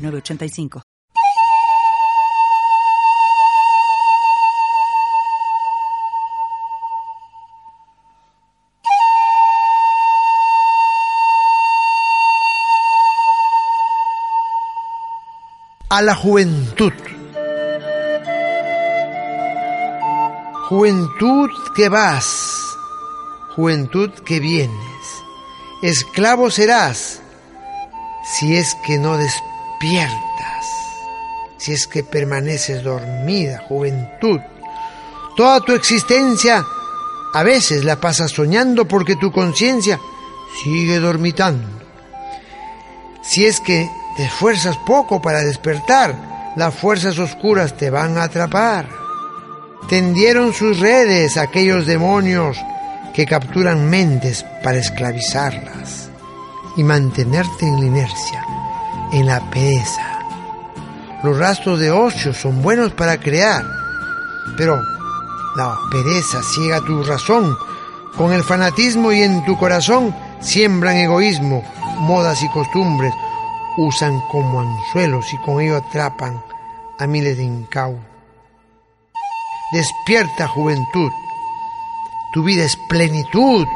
906985. a la juventud. Juventud que vas, juventud que vienes, esclavo serás si es que no si es que permaneces dormida, juventud. Toda tu existencia a veces la pasas soñando porque tu conciencia sigue dormitando. Si es que te esfuerzas poco para despertar, las fuerzas oscuras te van a atrapar. Tendieron sus redes aquellos demonios que capturan mentes para esclavizarlas y mantenerte en la inercia, en la pereza. Los rastros de ocio son buenos para crear, pero la pereza ciega tu razón. Con el fanatismo y en tu corazón siembran egoísmo, modas y costumbres, usan como anzuelos y con ello atrapan a miles de incautos. Despierta juventud, tu vida es plenitud.